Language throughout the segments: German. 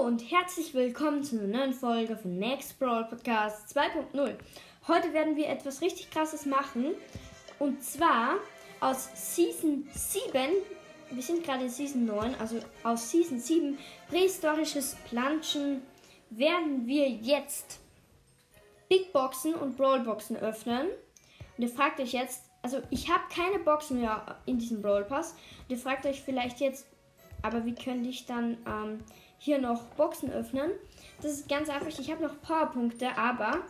und herzlich willkommen zu einer neuen Folge von Next Brawl Podcast 2.0. Heute werden wir etwas richtig krasses machen und zwar aus Season 7, wir sind gerade in Season 9, also aus Season 7 prähistorisches Planschen werden wir jetzt Big Boxen und Brawl Boxen öffnen. Und ihr fragt euch jetzt, also ich habe keine Boxen mehr in diesem Brawl Pass. Und ihr fragt euch vielleicht jetzt, aber wie könnte ich dann ähm, hier noch Boxen öffnen? Das ist ganz einfach. Ich habe noch Powerpunkte, aber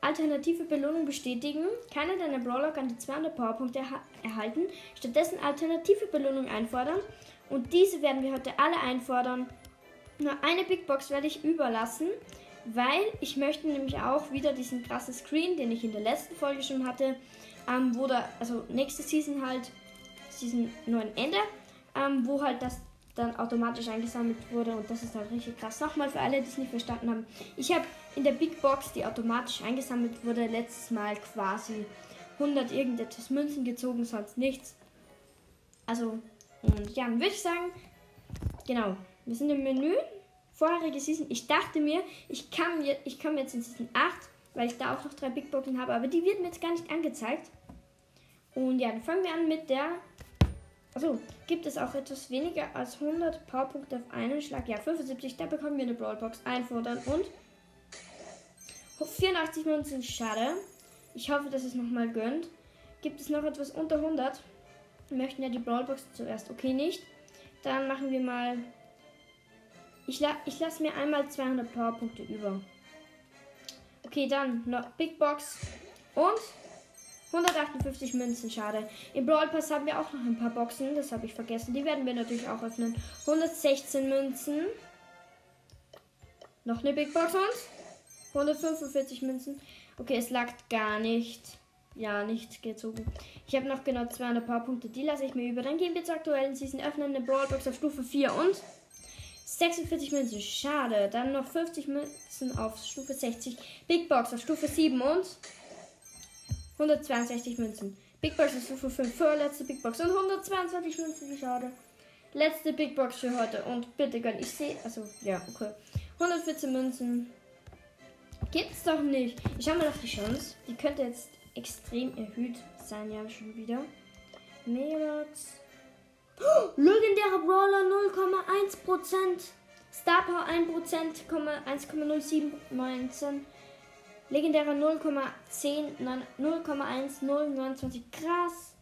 alternative Belohnung bestätigen. Keiner deiner Brawler kann die 200 Powerpunkte erhalten. Stattdessen alternative Belohnung einfordern. Und diese werden wir heute alle einfordern. Nur eine Big Box werde ich überlassen, weil ich möchte nämlich auch wieder diesen krassen Screen, den ich in der letzten Folge schon hatte, ähm, wo da, also nächste Season halt, Season 9 Ende, ähm, wo halt das dann automatisch eingesammelt wurde und das ist halt richtig krass. Nochmal für alle, die es nicht verstanden haben. Ich habe in der Big Box, die automatisch eingesammelt wurde, letztes Mal quasi 100 irgendetwas Münzen gezogen, sonst nichts. Also, und ja, dann würde ich sagen, genau, wir sind im Menü, vorherige Season. Ich dachte mir, ich kann, ich komme jetzt in Season 8, weil ich da auch noch drei Big Boxen habe, aber die wird mir jetzt gar nicht angezeigt. Und ja, dann fangen wir an mit der also gibt es auch etwas weniger als 100 Powerpunkte auf einen Schlag? Ja, 75. Da bekommen wir eine Brawlbox einfordern und 84 Münzen. Schade. Ich hoffe, dass es nochmal gönnt. Gibt es noch etwas unter 100? Wir möchten ja die Brawlbox zuerst. Okay, nicht. Dann machen wir mal. Ich, la ich lasse mir einmal 200 Powerpunkte über. Okay, dann noch Big Box und 158 Münzen, schade. Im Brawl Pass haben wir auch noch ein paar Boxen, das habe ich vergessen. Die werden wir natürlich auch öffnen. 116 Münzen. Noch eine Big Box und 145 Münzen. Okay, es lag gar nicht. Ja, nichts gezogen. Ich habe noch genau 200 Powerpunkte. Die lasse ich mir über. Dann gehen wir zur aktuellen Season. Öffnen eine Brawl Box auf Stufe 4 und 46 Münzen. Schade. Dann noch 50 Münzen auf Stufe 60. Big Box auf Stufe 7 und 162 Münzen. Big Box ist für 5. Vorletzte Big Box und 122 Münzen. Schade. Letzte Big Box für heute. Und bitte gönn. Ich sehe. Also, ja, okay. 114 Münzen. Gibt's doch nicht. Ich habe mal auf die Chance. Die könnte jetzt extrem erhöht sein, ja, schon wieder. Megabox. Oh, legendärer Brawler 0,1%. Star Power 1%, 1,0719. Legendärer 0,10, 0,1029. Krass.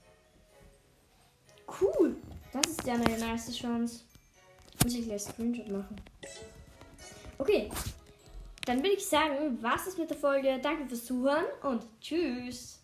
Cool. Das ist ja eine nice Chance. Muss ich gleich Screenshot machen. Okay. Dann würde ich sagen, was ist mit der Folge. Danke fürs Zuhören und tschüss.